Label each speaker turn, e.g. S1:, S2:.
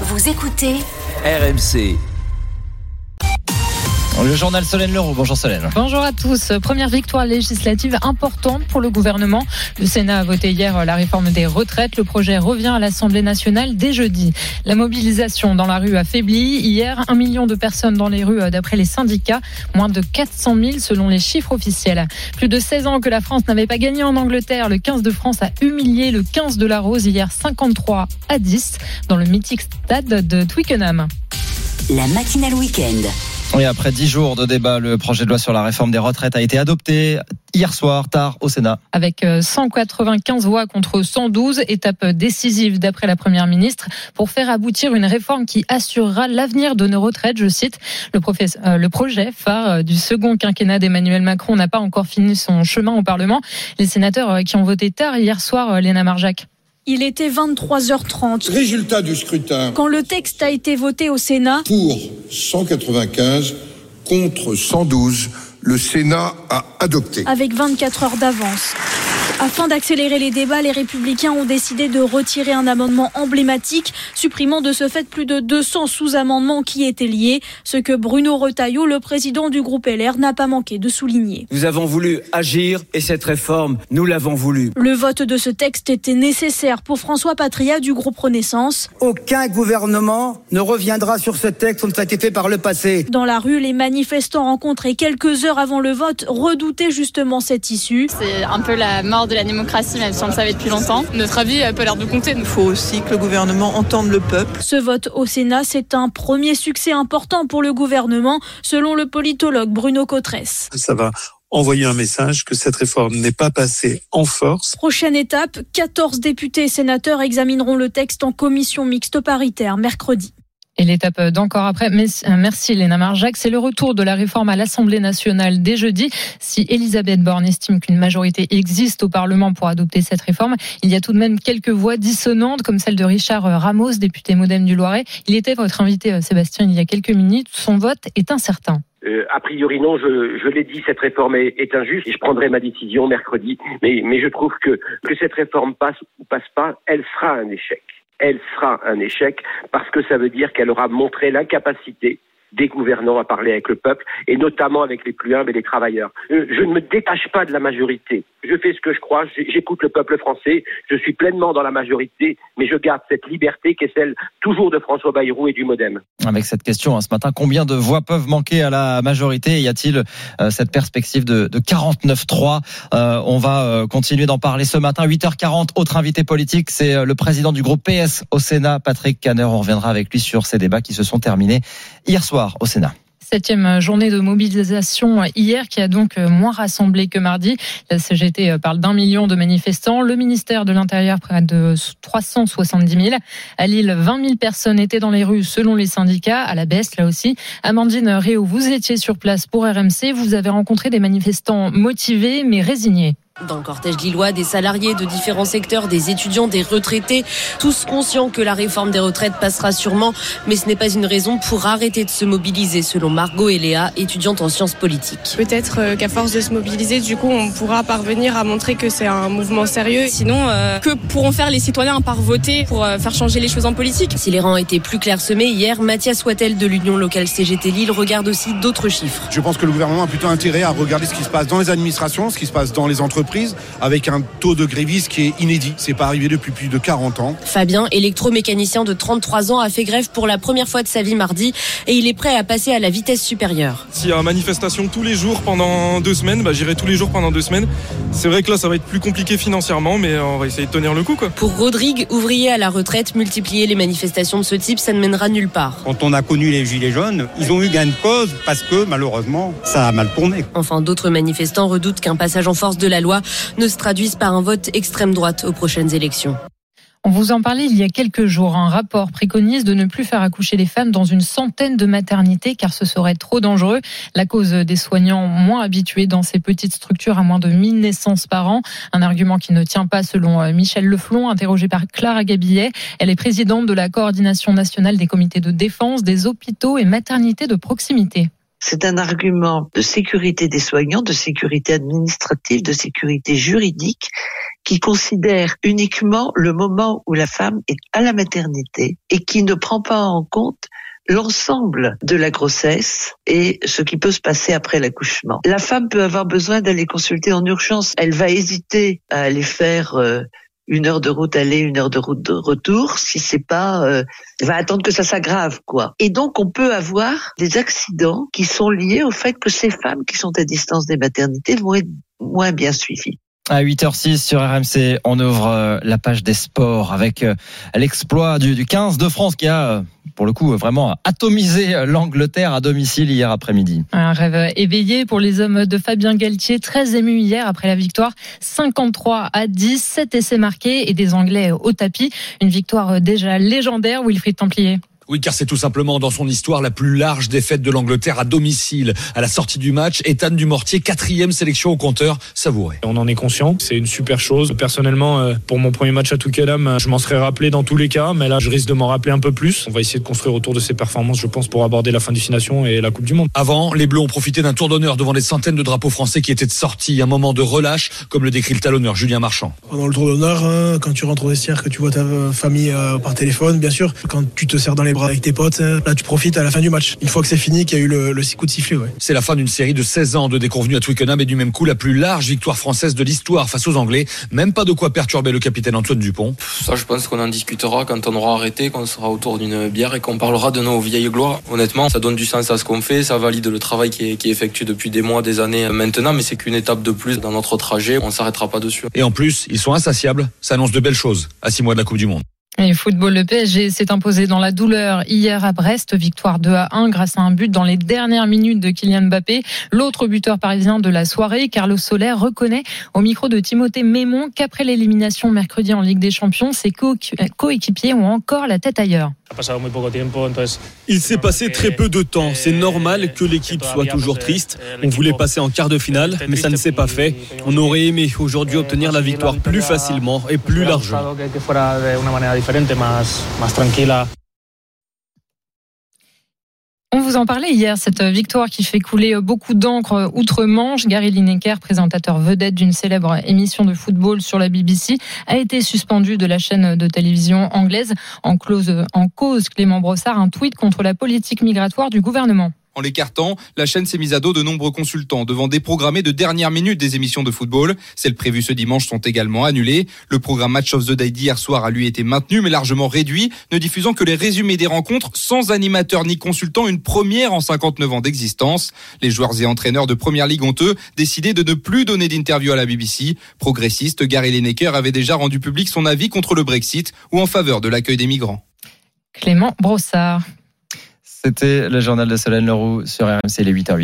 S1: Vous écoutez
S2: RMC.
S3: Le journal Solène Leroux. Bonjour Solène.
S4: Bonjour à tous. Première victoire législative importante pour le gouvernement. Le Sénat a voté hier la réforme des retraites. Le projet revient à l'Assemblée nationale dès jeudi. La mobilisation dans la rue a faibli. Hier, un million de personnes dans les rues d'après les syndicats. Moins de 400 000 selon les chiffres officiels. Plus de 16 ans que la France n'avait pas gagné en Angleterre. Le 15 de France a humilié le 15 de la Rose hier 53 à 10 dans le mythique stade de Twickenham.
S1: la matinale week-end.
S3: Oui, après dix jours de débat, le projet de loi sur la réforme des retraites a été adopté hier soir, tard, au Sénat.
S4: Avec euh, 195 voix contre 112, étape décisive d'après la Première ministre pour faire aboutir une réforme qui assurera l'avenir de nos retraites, je cite. Le, euh, projet phare euh, du second quinquennat d'Emmanuel Macron n'a pas encore fini son chemin au Parlement. Les sénateurs euh, qui ont voté tard hier soir, euh, Léna Marjac.
S5: Il était 23h30
S6: Résultat du scrutin.
S5: quand le texte a été voté au Sénat.
S6: Pour 195 contre 112, le Sénat a adopté.
S5: avec 24 heures d'avance. Afin d'accélérer les débats, les républicains ont décidé de retirer un amendement emblématique, supprimant de ce fait plus de 200 sous-amendements qui étaient liés, ce que Bruno Retailleau, le président du groupe LR, n'a pas manqué de souligner.
S7: Nous avons voulu agir et cette réforme, nous l'avons voulu.
S5: Le vote de ce texte était nécessaire pour François Patria du groupe Renaissance.
S7: Aucun gouvernement ne reviendra sur ce texte comme ça a été fait par le passé.
S5: Dans la rue, les manifestants rencontrés quelques heures avant le vote redoutaient justement cette issue.
S8: C'est un peu la mort de la démocratie, même si on le savait depuis longtemps. Notre avis a pas l'air de compter.
S9: Il faut aussi que le gouvernement entende le peuple.
S5: Ce vote au Sénat, c'est un premier succès important pour le gouvernement, selon le politologue Bruno Cotresse.
S10: ça va envoyer un message que cette réforme n'est pas passée en force.
S5: Prochaine étape, 14 députés et sénateurs examineront le texte en commission mixte paritaire mercredi.
S4: Et l'étape d'encore après, euh, merci Léna Marjac, c'est le retour de la réforme à l'Assemblée nationale dès jeudi. Si Elisabeth Borne estime qu'une majorité existe au Parlement pour adopter cette réforme, il y a tout de même quelques voix dissonantes, comme celle de Richard Ramos, député modem du Loiret. Il était votre invité, euh, Sébastien, il y a quelques minutes. Son vote est incertain.
S11: Euh, a priori non, je, l'ai dit, cette réforme est, injuste et je prendrai ma décision mercredi. Mais, mais je trouve que que cette réforme passe ou passe pas, elle sera un échec. Elle sera un échec parce que ça veut dire qu'elle aura montré l'incapacité des gouvernants à parler avec le peuple et notamment avec les plus humbles et les travailleurs. Euh, Je ne me détache pas de la majorité. Je fais ce que je crois, j'écoute le peuple français, je suis pleinement dans la majorité, mais je garde cette liberté qui est celle toujours de François Bayrou et du Modem.
S3: Avec cette question hein, ce matin, combien de voix peuvent manquer à la majorité Y a-t-il euh, cette perspective de, de 49-3 Euh, On va euh, continuer d'en parler ce matin. 8h40, autre invité politique, c'est euh, le président du groupe PS au Sénat, Patrick Caner. On reviendra avec lui sur ces débats qui se sont terminés hier soir au Sénat.
S4: Septième journée de mobilisation hier qui a donc moins rassemblé que mardi. La CGT parle d'un million de manifestants. Le ministère de l'Intérieur près de 370 000. À Lille, 20 000 personnes étaient dans les rues selon les syndicats. À la baisse, là aussi. Amandine Réau, vous étiez sur place pour RMC. Vous avez rencontré des manifestants motivés mais résignés.
S12: Dans le cortège lillois, des salariés de différents secteurs, des étudiants, des retraités, tous conscients que la réforme des retraites passera sûrement, mais ce n'est pas une raison pour arrêter de se mobiliser, selon Margot et Léa, étudiantes en sciences politiques.
S8: Peut-être euh, qu'à force de se mobiliser, du coup, on pourra parvenir à montrer que c'est un mouvement sérieux. Sinon, euh, que pourront faire les citoyens à part voter pour euh, faire changer les choses en politique?
S12: Si les rangs étaient plus clairsemés hier, Mathias Wattel de l'Union locale CGT Lille regarde aussi d'autres chiffres.
S13: Je pense que le gouvernement a plutôt intérêt à regarder ce qui se passe dans les administrations, ce qui se passe dans les entreprises, avec un taux de grévistes qui est inédit. C'est pas arrivé depuis plus de 40 ans.
S12: Fabien, électromécanicien de 33 ans, a fait grève pour la première fois de sa vie mardi et il est prêt à passer à la vitesse supérieure.
S8: S'il y a manifestation tous les jours pendant deux semaines, bah, j'irai tous les jours pendant deux semaines. C'est vrai que là, ça va être plus compliqué financièrement, mais on va essayer de tenir le coup. Quoi.
S12: Pour Rodrigue, ouvrier à la retraite, multiplier les manifestations de ce type, ça ne mènera nulle part.
S10: Quand on a connu les Gilets jaunes, ils ont eu gain de cause parce que malheureusement, ça a mal tourné.
S12: Enfin, d'autres manifestants redoutent qu'un passage en force de la loi ne se traduise par un vote extrême droite aux prochaines élections.
S4: On vous en parlait il y a quelques jours. Un rapport préconise de ne plus faire accoucher les femmes dans une centaine de maternités car ce serait trop dangereux. La cause des soignants moins habitués dans ces petites structures à moins de 1000 naissances par an. Un argument qui ne tient pas selon euh, Michel Leflon, interrogé par Clara Gabillet. Elle est présidente de la coordination nationale des comités de défense des hôpitaux et maternités de proximité.
S14: C'est un argument de sécurité des soignants, de sécurité administrative, de sécurité juridique
S2: qui considère uniquement le moment où la femme est à la maternité et qui ne prend pas en compte l'ensemble de la grossesse et ce qui peut se passer après l'accouchement. La femme peut avoir besoin d'aller consulter en urgence. Elle va hésiter à aller faire euh, une heure de route aller, une heure de route de retour, si c'est pas, euh, va attendre que ça s'aggrave, quoi. Et donc, on peut avoir des accidents qui sont liés au fait que ces femmes qui sont à distance des maternités vont être moins bien suivies.
S3: À 8h06 sur RMC, on ouvre euh, la page des sports avec euh, l'exploit du, du 15 de France qui a, euh, pour le coup, vraiment atomisé l'Angleterre à domicile hier après-midi.
S4: Un rêve éveillé pour les hommes de Fabien Galtier, très ému hier après la victoire 53 à 10, 7 essais marqués et des Anglais au tapis. Une victoire déjà légendaire, Wilfried Templier.
S14: Oui, car c'est tout simplement dans son histoire la plus large défaite de l'Angleterre à domicile. À la sortie du match, Ethan Dumortier, quatrième sélection au compteur, savouré.
S15: On en est conscient, c'est une super chose. Personnellement, euh, pour mon premier match à Touquedam, je m'en serais rappelé dans tous les cas, mais là, je risque de m'en rappeler un peu plus. On va essayer de construire autour de ces performances, je pense, pour aborder la fin du Nation et la Coupe du Monde.
S14: Avant, les Bleus ont profité d'un tour d'honneur devant des centaines de drapeaux français qui étaient sortis, un moment de relâche, comme le décrit le talonneur Julien Marchand.
S16: Pendant le tour d'honneur, hein, quand tu rentres au vestiaire, que tu vois ta famille euh, par téléphone, bien sûr, quand tu te serres dans les bras avec tes potes, hein, là tu profites à la fin du match. Une fois que c'est fini, qu'il y a eu le, le coup de sifflet. Ouais.
S14: C'est la fin d'une série de 16 ans de déconvenus à Twickenham et du même coup la plus large victoire française de l'histoire face aux Anglais. Même pas de quoi perturber le capitaine Antoine Dupont.
S17: Ça, je pense qu'on en discutera quand on aura arrêté, qu'on sera autour d'une bière et qu'on parlera de nos vieilles gloires. Honnêtement, ça donne du sens à ce qu'on fait, ça valide le travail qui est, qui est effectué depuis des mois, des années maintenant, mais c'est qu'une étape de plus dans notre trajet. On s'arrêtera pas dessus.
S14: Et en plus, ils sont insatiables. Ça annonce de belles choses à 6 mois de la Coupe du Monde.
S4: Et football, le PSG s'est imposé dans la douleur hier à Brest, victoire 2 à 1 grâce à un but dans les dernières minutes de Kylian Mbappé. L'autre buteur parisien de la soirée, Carlos Soler, reconnaît au micro de Timothée Mémon qu'après l'élimination mercredi en Ligue des Champions, ses coéquipiers ont encore la tête ailleurs.
S18: Il s'est passé très peu de temps. C'est normal que l'équipe soit toujours triste. On voulait passer en quart de finale, mais ça ne s'est pas fait. On aurait aimé aujourd'hui obtenir la victoire plus facilement et plus largement.
S4: On vous en parlait hier, cette victoire qui fait couler beaucoup d'encre outre-Manche. Gary Lineker, présentateur vedette d'une célèbre émission de football sur la BBC, a été suspendu de la chaîne de télévision anglaise en, cause Clément Brossard, un tweet contre la politique migratoire du gouvernement.
S19: En l'écartant, la chaîne s'est mise à dos de nombreux consultants devant déprogrammer de dernière minute des émissions de football. Celles prévues ce dimanche sont également annulées. Le programme Match of the Day d'hier soir a lui été maintenu mais largement réduit, ne diffusant que les résumés des rencontres sans animateur ni consultant, une première en 59 ans d'existence. Les joueurs et entraîneurs de Première Ligue ont eux de ne plus donner d'interview à la BBC. Progressiste, Gary Lineker avait déjà rendu public son avis contre le Brexit ou en faveur de l'accueil des migrants.
S4: Clément Brossard.
S3: C'était le journal de Solène Leroux sur RMC les 8h08.